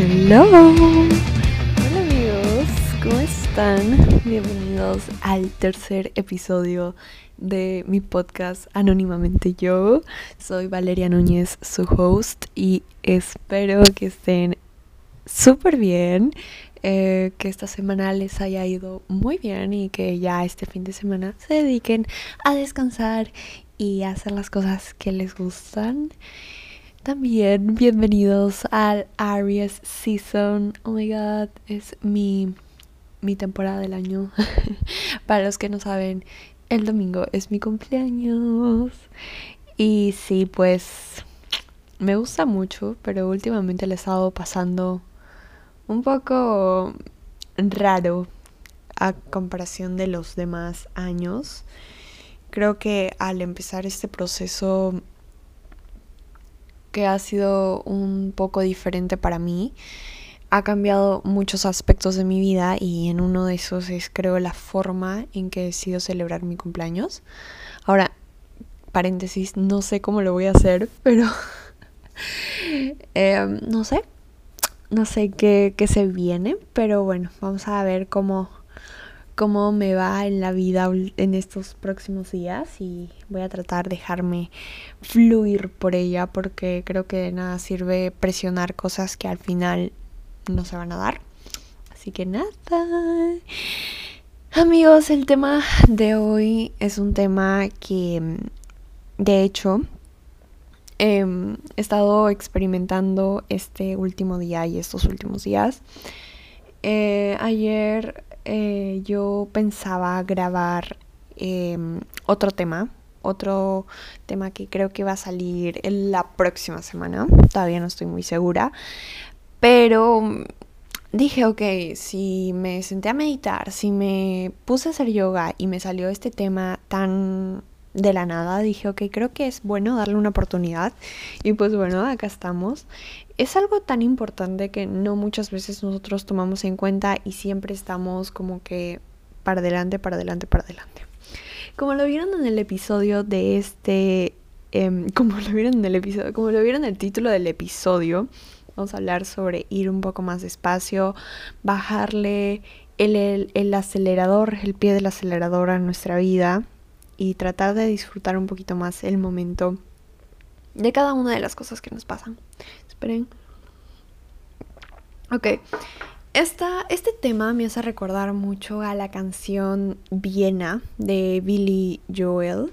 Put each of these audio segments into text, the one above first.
Hello. Hola amigos, ¿cómo están? Bienvenidos al tercer episodio de mi podcast Anónimamente Yo. Soy Valeria Núñez, su host, y espero que estén súper bien. Eh, que esta semana les haya ido muy bien y que ya este fin de semana se dediquen a descansar y a hacer las cosas que les gustan. También bienvenidos al Aries Season. Oh my god, es mi, mi temporada del año. Para los que no saben, el domingo es mi cumpleaños. Y sí, pues me gusta mucho, pero últimamente le he estado pasando un poco raro a comparación de los demás años. Creo que al empezar este proceso que ha sido un poco diferente para mí. Ha cambiado muchos aspectos de mi vida y en uno de esos es creo la forma en que decido celebrar mi cumpleaños. Ahora, paréntesis, no sé cómo lo voy a hacer, pero em, no sé. No sé qué, qué se viene, pero bueno, vamos a ver cómo, cómo me va en la vida en estos próximos días y voy a tratar de dejarme fluir por ella porque creo que de nada sirve presionar cosas que al final no se van a dar. Así que nada. Amigos, el tema de hoy es un tema que de hecho em, he estado experimentando este último día y estos últimos días. Eh, ayer eh, yo pensaba grabar em, otro tema, otro tema que creo que va a salir en la próxima semana, todavía no estoy muy segura, pero dije, ok, si me senté a meditar, si me puse a hacer yoga y me salió este tema tan de la nada, dije, ok, creo que es bueno darle una oportunidad. Y pues bueno, acá estamos. Es algo tan importante que no muchas veces nosotros tomamos en cuenta y siempre estamos como que para adelante, para adelante, para adelante. Como lo vieron en el episodio de este, em, como lo vieron en el episodio, como lo vieron en el título del episodio, vamos a hablar sobre ir un poco más despacio, bajarle el, el acelerador, el pie del acelerador a nuestra vida y tratar de disfrutar un poquito más el momento de cada una de las cosas que nos pasan. Esperen. Ok. Esta, este tema me hace recordar mucho a la canción Viena de Billy Joel.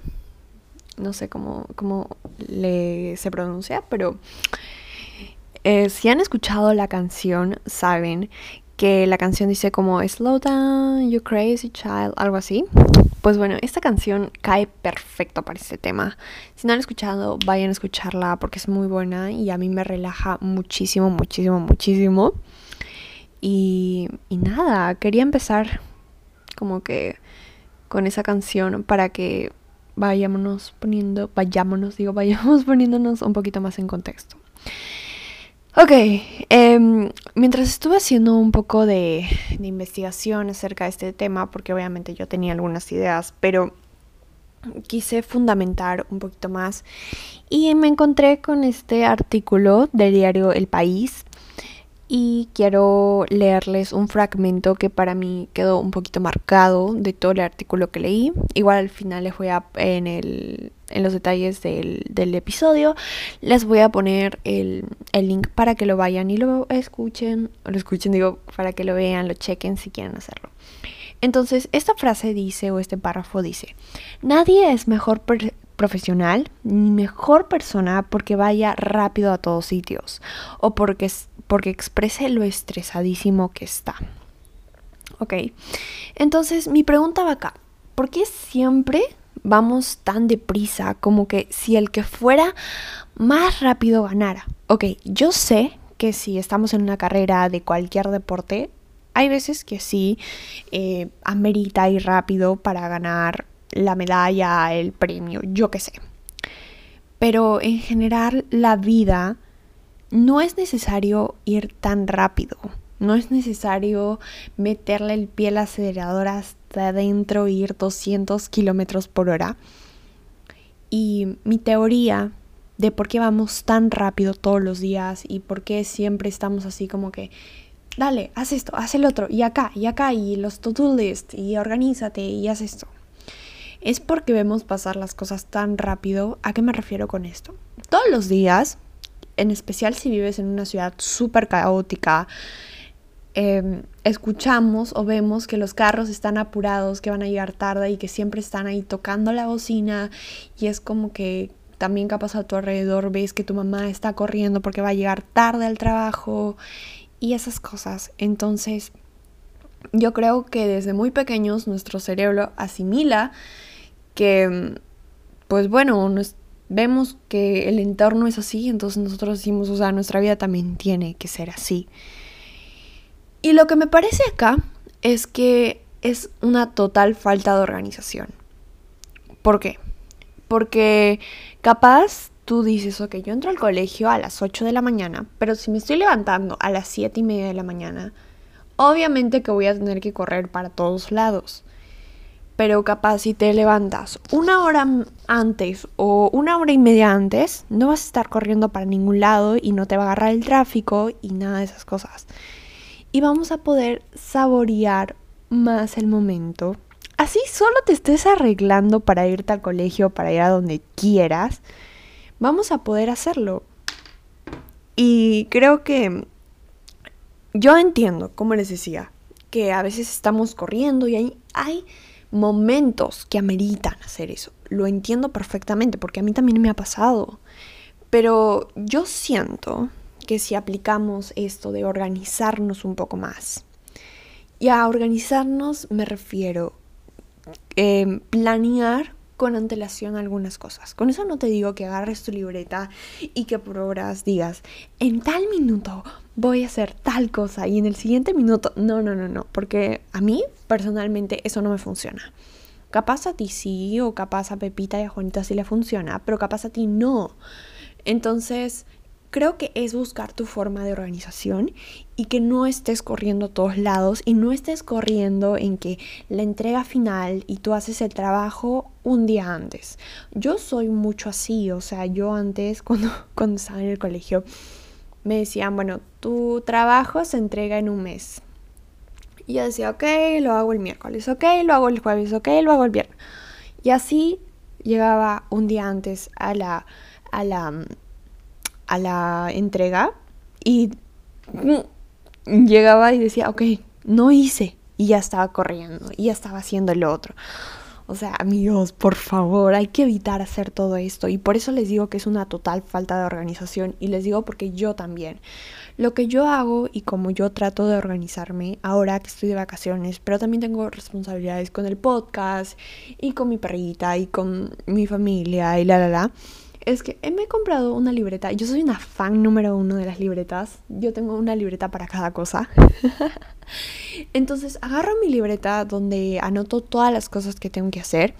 No sé cómo, cómo le se pronuncia, pero eh, si han escuchado la canción, saben que la canción dice como Slow down, you crazy child, algo así. Pues bueno, esta canción cae perfecto para este tema. Si no han escuchado, vayan a escucharla porque es muy buena y a mí me relaja muchísimo, muchísimo, muchísimo. Y, y nada, quería empezar como que con esa canción para que vayámonos poniendo, vayámonos, digo, vayamos poniéndonos un poquito más en contexto. Ok, em, mientras estuve haciendo un poco de, investigación acerca de este tema, porque obviamente yo tenía algunas ideas, pero quise fundamentar un poquito más y me encontré con este artículo del diario El País y quiero leerles un fragmento que para mí quedó un poquito marcado de todo el artículo que leí. Igual al final les voy a en el en los detalles del, episodio. Les voy a poner el, link para que lo vayan y lo escuchen. O lo escuchen, digo, para que lo vean, lo chequen si quieren hacerlo. Entonces, esta frase dice, o este párrafo dice, nadie es mejor profesional ni mejor persona porque vaya rápido a todos sitios o porque, porque exprese lo estresadísimo que está. Ok, entonces mi pregunta va acá, ¿por qué siempre vamos tan deprisa como que si el que fuera más rápido ganara. Ok, yo sé que si estamos en una carrera de cualquier deporte, hay veces que sí eh, amerita ir rápido para ganar la medalla, el premio, yo qué sé. Pero en general la vida no es necesario ir tan rápido. No es necesario meterle el pie al acelerador hasta adentro ir 200 kilómetros por hora. Y mi teoría de por qué vamos tan rápido todos los días y por qué siempre estamos así como que, dale, haz esto, haz el otro, y acá, y acá, y los to-do list, y organízate, y haz esto. Es porque vemos pasar las cosas tan rápido. ¿A qué me refiero con esto? Todos los días, en especial si vives en una ciudad súper caótica, em, escuchamos o vemos que los carros están apurados, que van a llegar tarde y que siempre están ahí tocando la bocina y es como que también capaz a tu alrededor ves que tu mamá está corriendo porque va a llegar tarde al trabajo y esas cosas. Entonces, yo creo que desde muy pequeños nuestro cerebro asimila que, pues bueno, vemos que el entorno es así, entonces nosotros decimos, o sea, nuestra vida también tiene que ser así. Y lo que me parece acá es que es una total falta de organización. ¿Por qué? Porque capaz tú dices, ok, yo entro al colegio a las 8 de la mañana, pero si me estoy levantando a las 7 y media de la mañana, obviamente que voy a tener que correr para todos lados. Pero capaz si te levantas una hora antes o una hora y media antes, no vas a estar corriendo para ningún lado y no te va a agarrar el tráfico y nada de esas cosas. Y vamos a poder saborear más el momento así solo te estés arreglando para irte al colegio, para ir a donde quieras, vamos a poder hacerlo. Y creo que yo entiendo, como les decía, que a veces estamos corriendo y hay, hay momentos que ameritan hacer eso. Lo entiendo perfectamente porque a mí también me ha pasado. Pero yo siento que si aplicamos esto de organizarnos un poco más, y a organizarnos me refiero Em, planear con antelación algunas cosas. Con eso no te digo que agarres tu libreta y que por horas digas, en tal minuto voy a hacer tal cosa y en el siguiente minuto, no, no, no, no, porque a mí personalmente eso no me funciona. Capaz a ti sí, o capaz a Pepita y a Juanita sí le funciona, pero capaz a ti no. Entonces, creo que es buscar tu forma de organización y que no estés corriendo a todos lados y no estés corriendo en que la entrega final y tú haces el trabajo un día antes. Yo soy mucho así, o sea, yo antes cuando, cuando estaba en el colegio me decían, bueno, tu trabajo se entrega en un mes. Y yo decía, ok, lo hago el miércoles, ok, lo hago el jueves, ok, lo hago el viernes. Y así llegaba un día antes a la, a la a la entrega y llegaba y decía, ok, no hice. Y ya estaba corriendo, y ya estaba haciendo el otro. O sea, amigos, por favor, hay que evitar hacer todo esto. Y por eso les digo que es una total falta de organización. Y les digo porque yo también. Lo que yo hago y como yo trato de organizarme ahora que estoy de vacaciones, pero también tengo responsabilidades con el podcast y con mi perrita y con mi familia y la, la, la es que me he comprado una libreta. Yo soy una fan número uno de las libretas. Yo tengo una libreta para cada cosa. Entonces agarro mi libreta donde anoto todas las cosas que tengo que hacer.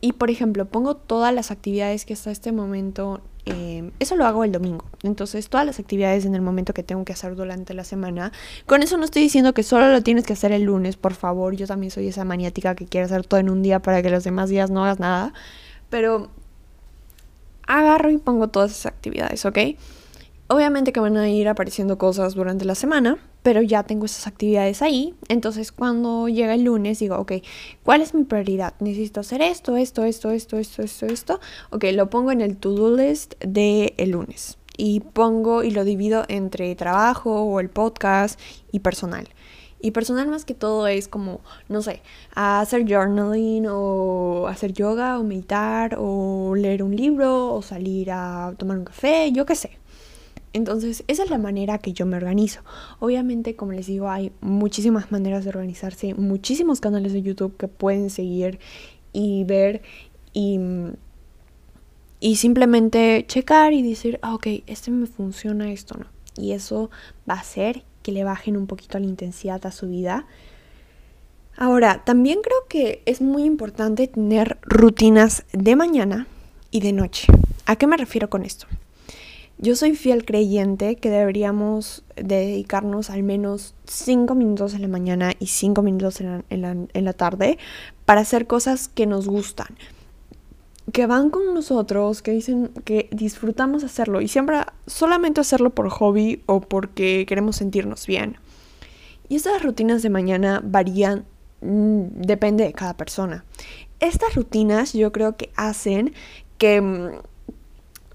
Y por ejemplo, pongo todas las actividades que hasta este momento... Em, eso lo hago el domingo. Entonces, todas las actividades en el momento que tengo que hacer durante la semana. Con eso no estoy diciendo que solo lo tienes que hacer el lunes, por favor. Yo también soy esa maniática que quiere hacer todo en un día para que los demás días no hagas nada. Pero agarro y pongo todas esas actividades, ¿ok? Obviamente que van a ir apareciendo cosas durante la semana, pero ya tengo esas actividades ahí. Entonces cuando llega el lunes digo, ok, ¿cuál es mi prioridad? Necesito hacer esto, esto, esto, esto, esto, esto, esto. Ok, lo pongo en el to-do list de el lunes. Y pongo y lo divido entre trabajo o el podcast y personal. Y personal más que todo es como, no sé, hacer journaling o hacer yoga o meditar o leer un libro o salir a tomar un café, yo qué sé. Entonces, esa es la manera que yo me organizo. Obviamente, como les digo, hay muchísimas maneras de organizarse, muchísimos canales de YouTube que pueden seguir y ver y, y simplemente checar y decir, ah, ok, este me funciona, esto no. Y eso va a ser que le bajen un poquito la intensidad a su vida. Ahora, también creo que es muy importante tener rutinas de mañana y de noche. ¿A qué me refiero con esto? Yo soy fiel creyente que deberíamos dedicarnos al menos 5 minutos en la mañana y 5 minutos en la, en la, tarde para hacer cosas que nos gustan. Que van con nosotros, que dicen que disfrutamos hacerlo y siempre solamente hacerlo por hobby o porque queremos sentirnos bien. Y estas rutinas de mañana varían, mm, depende de cada persona. Estas rutinas yo creo que hacen que mm,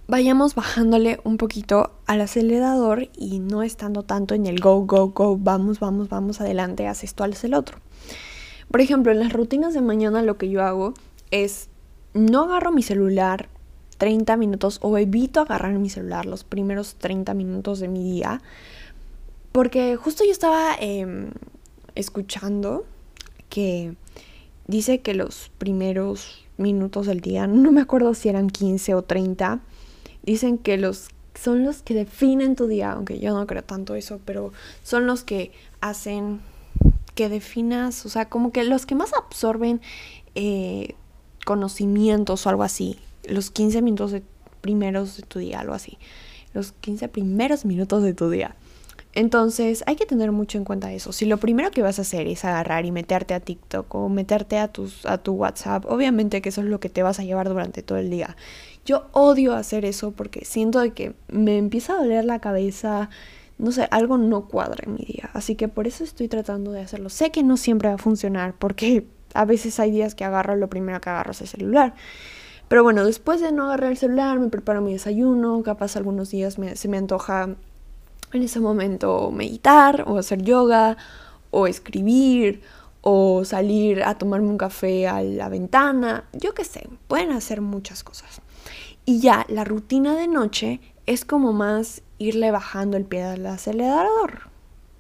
vayamos bajándole un poquito al acelerador y no estando tanto en el go, go, go, vamos, vamos, vamos adelante, haz esto, haz el otro. Por ejemplo, en las rutinas de mañana lo que yo hago es no agarro mi celular 30 minutos o evito agarrar mi celular los primeros 30 minutos de mi día. Porque justo yo estaba em, escuchando que dice que los primeros minutos del día, no me acuerdo si eran 15 o 30, dicen que los son los que definen tu día, aunque yo no creo tanto eso, pero son los que hacen que definas, o sea, como que los que más absorben eh, conocimientos o algo así. Los 15 minutos de primeros de tu día, algo así. Los 15 primeros minutos de tu día. Entonces hay que tener mucho en cuenta eso. Si lo primero que vas a hacer es agarrar y meterte a TikTok o meterte a, tus, a tu WhatsApp, obviamente que eso es lo que te vas a llevar durante todo el día. Yo odio hacer eso porque siento que me empieza a doler la cabeza, no sé, algo no cuadra en mi día. Así que por eso estoy tratando de hacerlo. Sé que no siempre va a funcionar porque a veces hay días que agarro lo primero que agarro es el celular. Pero bueno, después de no agarrar el celular, me preparo mi desayuno, capaz algunos días se me antoja en ese momento meditar o hacer yoga o escribir o salir a tomarme un café a la ventana, yo qué sé, pueden hacer muchas cosas. Y ya la rutina de noche es como más irle bajando el pie al acelerador,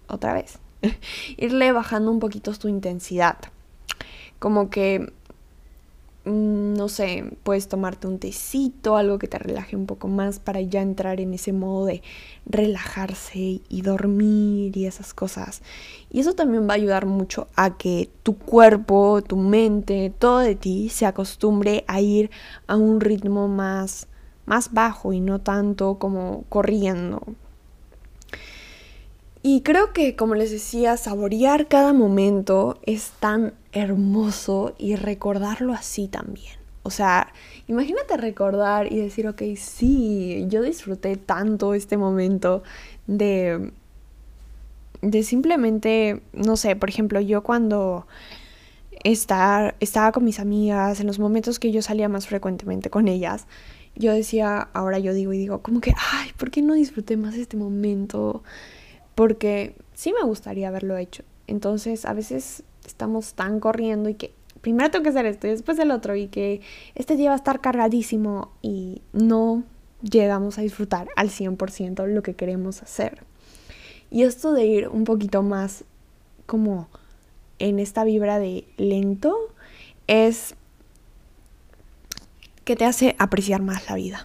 otra vez, irle bajando un poquito tu intensidad como que, mm, no sé, puedes tomarte un tecito, algo que te relaje un poco más para ya entrar en ese modo de relajarse y dormir y esas cosas. Y eso también va a ayudar mucho a que tu cuerpo, tu mente, todo de ti se acostumbre a ir a un ritmo más, más bajo y no tanto como corriendo. Y creo que, como les decía, saborear cada momento es tan hermoso y recordarlo así también. O sea, imagínate recordar y decir, ok, sí, yo disfruté tanto este momento de, de simplemente, no sé, por ejemplo, yo cuando estar, estaba con mis amigas, en los momentos que yo salía más frecuentemente con ellas, yo decía, ahora yo digo y digo, como que, ay, ¿por qué no disfruté más este momento? Porque sí me gustaría haberlo hecho. Entonces, a veces estamos tan corriendo y que primero tengo que hacer esto y después el otro y que este día va a estar cargadísimo y no llegamos a disfrutar al 100% lo que queremos hacer. Y esto de ir un poquito más como en esta vibra de lento es que te hace apreciar más la vida.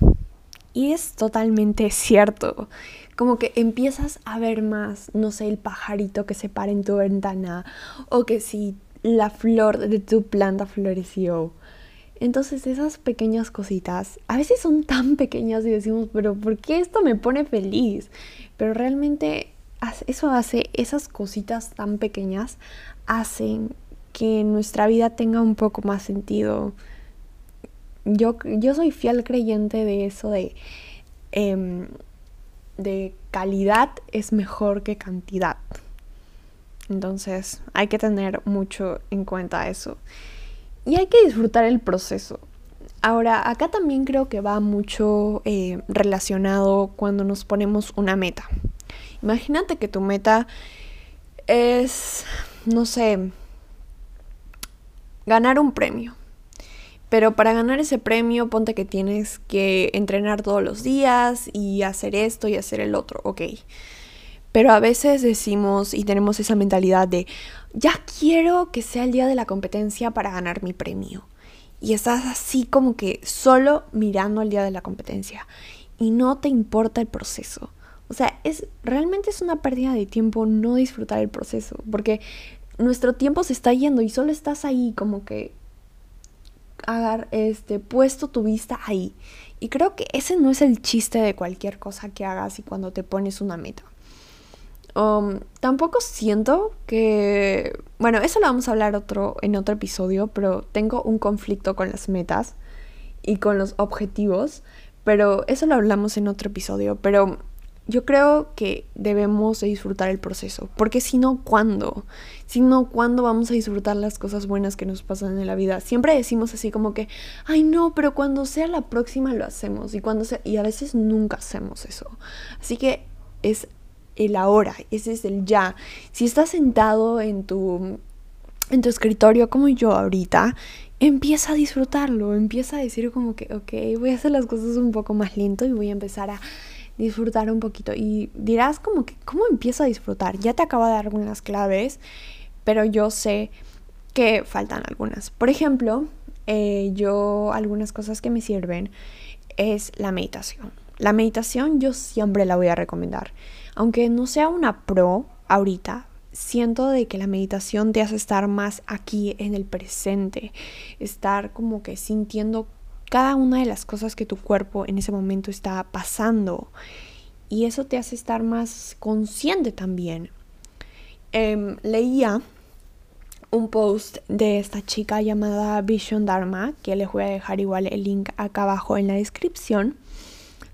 Y es totalmente cierto como que empiezas a ver más, no sé, el pajarito que se para en tu ventana o que si la flor de tu planta floreció. Entonces esas pequeñas cositas, a veces son tan pequeñas y decimos, pero ¿por qué esto me pone feliz? Pero realmente eso hace, esas cositas tan pequeñas hacen que nuestra vida tenga un poco más sentido. Yo, yo soy fiel creyente de eso, de... Em, de calidad es mejor que cantidad. Entonces hay que tener mucho en cuenta eso. Y hay que disfrutar el proceso. Ahora, acá también creo que va mucho eh, relacionado cuando nos ponemos una meta. Imagínate que tu meta es, no sé, ganar un premio. Pero para ganar ese premio, ponte que tienes que entrenar todos los días y hacer esto y hacer el otro, ok. Pero a veces decimos y tenemos esa mentalidad de, ya quiero que sea el día de la competencia para ganar mi premio. Y estás así como que solo mirando al día de la competencia y no te importa el proceso. O sea, es realmente es una pérdida de tiempo no disfrutar el proceso, porque nuestro tiempo se está yendo y solo estás ahí como que haber este, puesto tu vista ahí. Y creo que ese no es el chiste de cualquier cosa que hagas y cuando te pones una meta. Um, tampoco siento que... Bueno, eso lo vamos a hablar otro, en otro episodio, pero tengo un conflicto con las metas. y con los objetivos, pero eso lo hablamos en otro episodio, pero yo creo que debemos disfrutar el proceso, porque si no, ¿cuándo? Si no, ¿cuándo vamos a disfrutar las cosas buenas que nos pasan en la vida? Siempre decimos así como que, ay no, pero cuando sea la próxima lo hacemos y cuando sea, y a veces nunca hacemos eso. Así que es el ahora, ese es el ya. Si estás sentado en tu en tu escritorio como yo ahorita, empieza a disfrutarlo, empieza a decir como que, ok, voy a hacer las cosas un poco más lento y voy a empezar a disfrutar un poquito. Y dirás como que, ¿cómo empiezo a disfrutar? Ya te acabo de dar algunas claves, pero yo sé que faltan algunas. Por ejemplo, eh, yo algunas cosas que me sirven es la meditación. La meditación yo siempre la voy a recomendar. Aunque no sea una pro ahorita, siento de que la meditación te hace estar más aquí en el presente, estar como que sintiendo cada una de las cosas que tu cuerpo en ese momento está pasando. Y eso te hace estar más consciente también. Em, leía un post de esta chica llamada Vision Dharma, que les voy a dejar igual el link acá abajo en la descripción,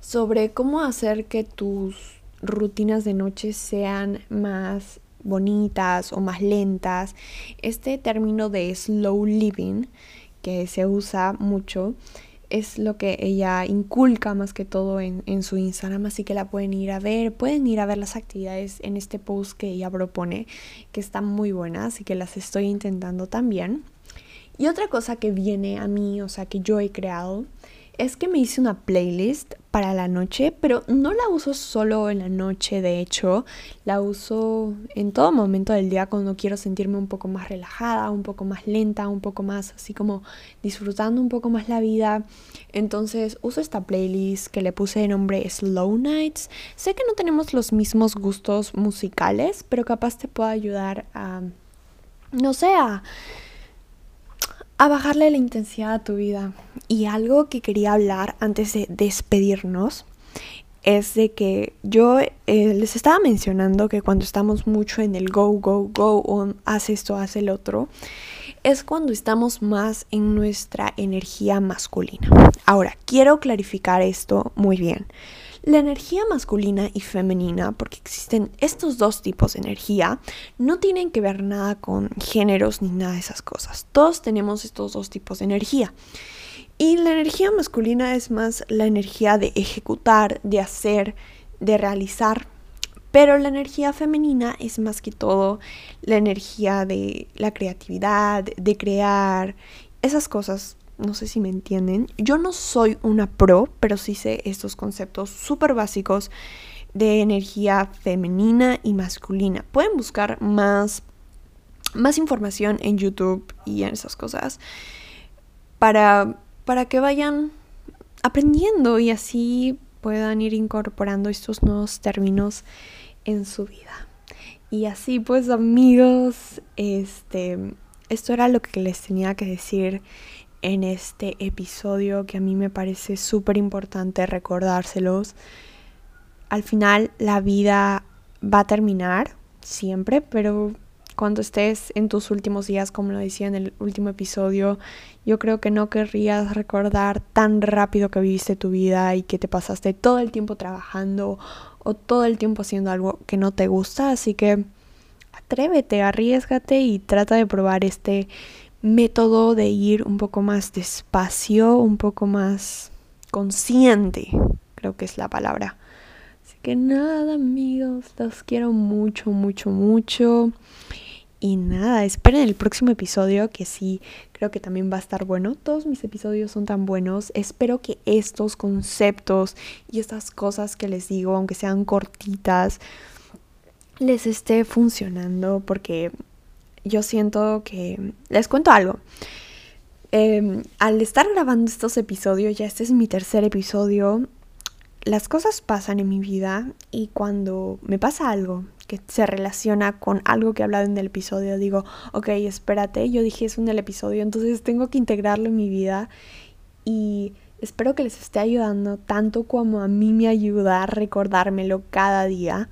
sobre cómo hacer que tus rutinas de noche sean más bonitas o más lentas. Este término de slow living que se usa mucho es lo que ella inculca más que todo en, en, su Instagram, así que la pueden ir a ver, pueden ir a ver las actividades en este post que ella propone, que están muy buenas y que las estoy intentando también. Y otra cosa que viene a mí, o sea, que yo he creado, es que me hice una playlist para la noche, pero no la uso solo en la noche, de hecho, la uso en todo momento del día cuando quiero sentirme un poco más relajada, un poco más lenta, un poco más así como disfrutando un poco más la vida. Entonces uso esta playlist que le puse de nombre Slow Nights. Sé que no tenemos los mismos gustos musicales, pero capaz te puedo ayudar a, no sé, a a bajarle la intensidad a tu vida. Y algo que quería hablar antes de despedirnos es de que yo eh, les estaba mencionando que cuando estamos mucho en el go, go, go, o haz esto, haz el otro, es cuando estamos más en nuestra energía masculina. Ahora, quiero clarificar esto muy bien. La energía masculina y femenina, porque existen estos dos tipos de energía, no tienen que ver nada con géneros ni nada de esas cosas. Todos tenemos estos dos tipos de energía. Y la energía masculina es más la energía de ejecutar, de hacer, de realizar. Pero la energía femenina es más que todo la energía de la creatividad, de crear, esas cosas no sé si me entienden. Yo no soy una pro, pero sí sé estos conceptos súper básicos de energía femenina y masculina. Pueden buscar más, más información en YouTube y en esas cosas para, para que vayan aprendiendo y así puedan ir incorporando estos nuevos términos en su vida. Y así pues amigos, este, esto era lo que les tenía que decir en este episodio que a mí me parece súper importante recordárselos. Al final la vida va a terminar siempre, pero cuando estés en tus últimos días, como lo decía en el último episodio, yo creo que no querrías recordar tan rápido que viviste tu vida y que te pasaste todo el tiempo trabajando o todo el tiempo haciendo algo que no te gusta, así que atrévete, arriesgate y trata de probar este método de ir un poco más despacio, un poco más consciente, creo que es la palabra. Así que nada, amigos, los quiero mucho, mucho, mucho. Y nada, esperen el próximo episodio que sí, creo que también va a estar bueno. Todos mis episodios son tan buenos. Espero que estos conceptos y estas cosas que les digo, aunque sean cortitas, les esté funcionando porque yo siento que... Les cuento algo. Em, al estar grabando estos episodios, ya este es mi tercer episodio, las cosas pasan en mi vida y cuando me pasa algo que se relaciona con algo que he hablado en el episodio, digo, ok, espérate, yo dije eso en el episodio, entonces tengo que integrarlo en mi vida y espero que les esté ayudando tanto como a mí me ayuda a recordármelo cada día.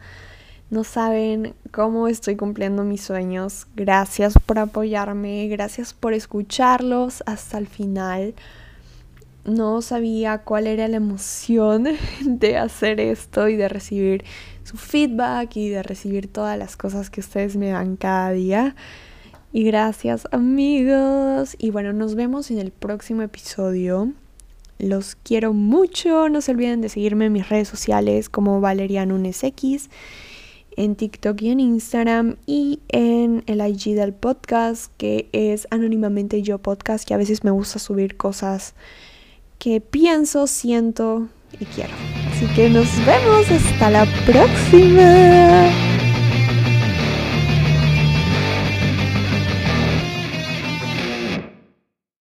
No saben cómo estoy cumpliendo mis sueños. Gracias por apoyarme, gracias por escucharlos hasta el final. no sabía cuál era la emoción de hacer esto y de recibir su feedback y de recibir todas las cosas que ustedes me dan cada día. Y gracias amigos. Y bueno, nos vemos en el próximo episodio. Los quiero mucho. No se olviden de seguirme en mis redes sociales como Valeria X en TikTok y en Instagram y en el IG del podcast que es anónimamente yo podcast que a veces me gusta subir cosas que pienso, siento y quiero. Así que nos vemos hasta la próxima.